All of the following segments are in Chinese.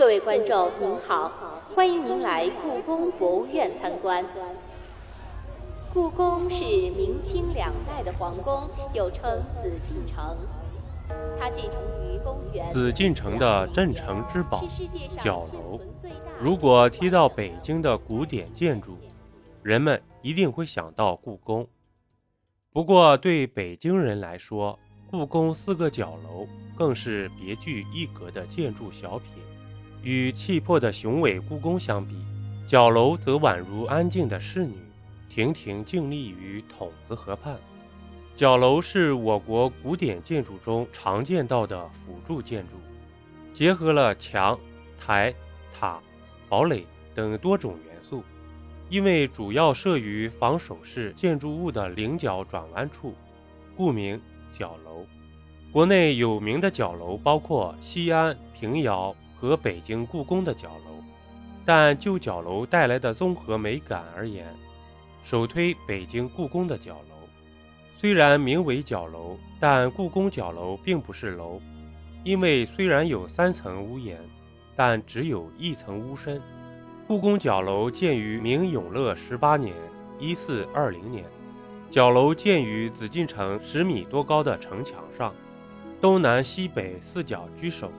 各位观众您好，欢迎您来故宫博物院参观。故宫是明清两代的皇宫，又称紫禁城。它建成于公元。紫禁城的镇城之宝角楼。如果提到北京的古典建筑，人们一定会想到故宫。不过对北京人来说，故宫四个角楼更是别具一格的建筑小品。与气魄的雄伟故宫相比，角楼则宛如安静的侍女，亭亭静立于筒子河畔。角楼是我国古典建筑中常见到的辅助建筑，结合了墙、台、塔、堡垒等多种元素。因为主要设于防守式建筑物的棱角转弯处，故名角楼。国内有名的角楼包括西安、平遥。和北京故宫的角楼，但就角楼带来的综合美感而言，首推北京故宫的角楼。虽然名为角楼，但故宫角楼并不是楼，因为虽然有三层屋檐，但只有一层屋身。故宫角楼建于明永乐十八年（一四二零年），角楼建于紫禁城十米多高的城墙上，东南西北四角居首。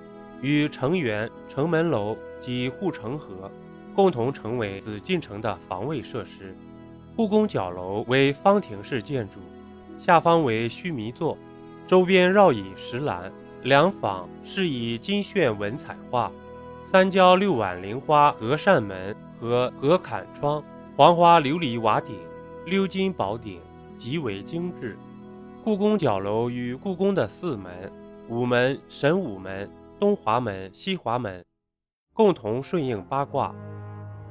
与城垣、城门楼及护城河共同成为紫禁城的防卫设施。故宫角楼为方亭式建筑，下方为须弥座，周边绕以石栏，两坊是以金炫文彩画，三交六碗菱花隔扇门和隔坎窗，黄花琉璃瓦顶，鎏金宝顶，极为精致。故宫角楼与故宫的四门、午门、神武门。东华门、西华门共同顺应八卦，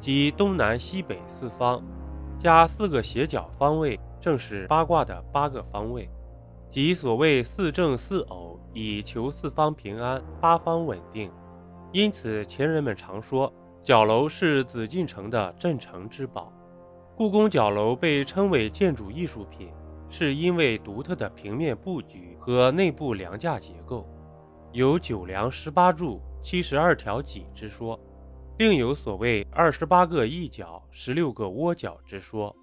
即东南西北四方，加四个斜角方位，正是八卦的八个方位，即所谓四正四偶，以求四方平安、八方稳定。因此，前人们常说角楼是紫禁城的镇城之宝。故宫角楼被称为建筑艺术品，是因为独特的平面布局和内部梁架结构。有九梁十八柱、七十二条脊之说，另有所谓二十八个翼角、十六个窝角之说。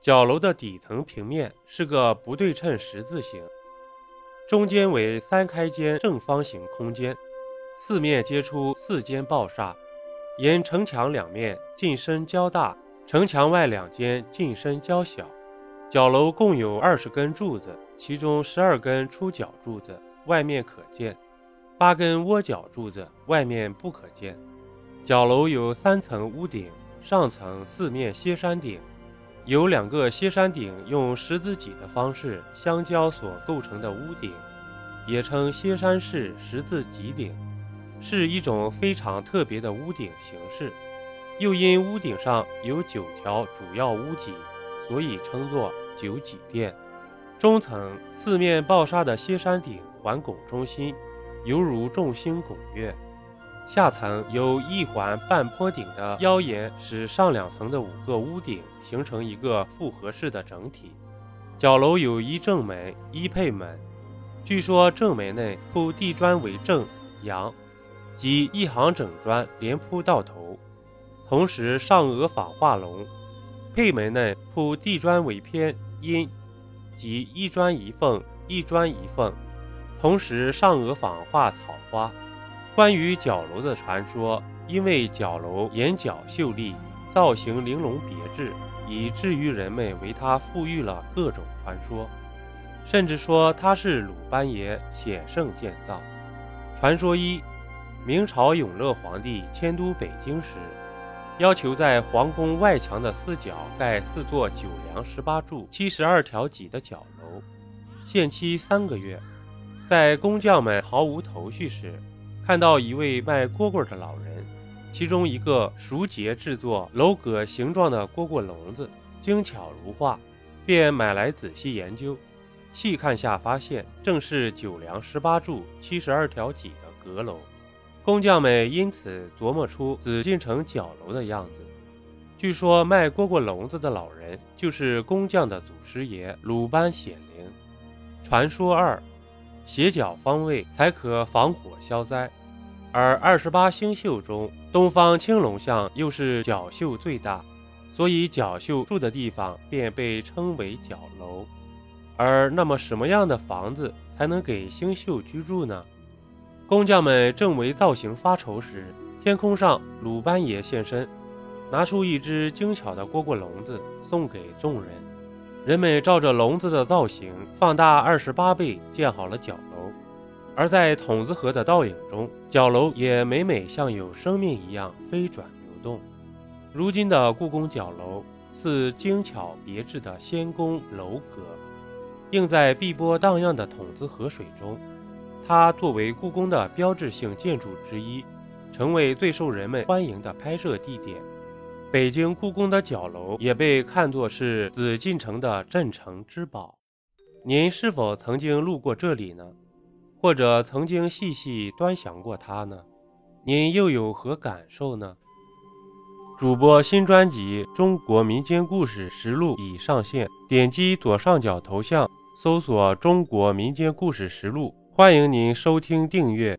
角楼的底层平面是个不对称十字形，中间为三开间正方形空间，四面接出四间抱厦，沿城墙两面进深较大，城墙外两间进深较小。角楼共有二十根柱子，其中十二根出角柱子，外面可见。八根窝角柱子，外面不可见。角楼有三层屋顶，上层四面歇山顶，有两个歇山顶用十字脊的方式相交所构成的屋顶，也称歇山式十字脊顶，是一种非常特别的屋顶形式。又因屋顶上有九条主要屋脊，所以称作九脊殿。中层四面抱沙的歇山顶环拱中心。犹如众星拱月，下层有一环半坡顶的腰檐，使上两层的五个屋顶形成一个复合式的整体。角楼有一正门、一配门，据说正门内铺地砖为正阳，即一行整砖连铺到头，同时上额坊画龙；配门内铺地砖为偏阴，即一砖一缝，一砖一缝。同时，上额坊画草花。关于角楼的传说，因为角楼檐角秀丽，造型玲珑别致，以至于人们为它赋予了各种传说，甚至说它是鲁班爷显圣建造。传说一：明朝永乐皇帝迁都北京时，要求在皇宫外墙的四角盖四座九梁十八柱、七十二条脊的角楼，限期三个月。在工匠们毫无头绪时，看到一位卖蝈蝈的老人，其中一个熟结制作楼阁形状的蝈蝈笼子，精巧如画，便买来仔细研究。细看下，发现正是九梁十八柱、七十二条脊的阁楼。工匠们因此琢磨出紫禁城角楼的样子。据说卖蝈蝈笼子的老人就是工匠的祖师爷鲁班显灵。传说二。斜角方位才可防火消灾。而二十八星宿中，东方青龙象又是角宿最大，所以角宿住的地方便被称为角楼。而那么，什么样的房子才能给星宿居住呢？工匠们正为造型发愁时，天空上鲁班爷现身，拿出一只精巧的蝈蝈笼子送给众人。人们照着笼子的造型放大二十八倍建好了角楼。而在筒子河的倒影中，角楼也每每像有生命一样飞转流动。如今的故宫角楼似精巧别致的仙宫楼阁，映在碧波荡漾的筒子河水中。它作为故宫的标志性建筑之一，成为最受人们欢迎的拍摄地点。北京故宫的角楼也被看作是紫禁城的镇城之宝。您是否曾经路过这里呢？或者曾经细细端详过它呢？您又有何感受呢？主播新专辑《中国民间故事实录》已上线，点击左上角头像，搜索“中国民间故事实录”，欢迎您收听订阅。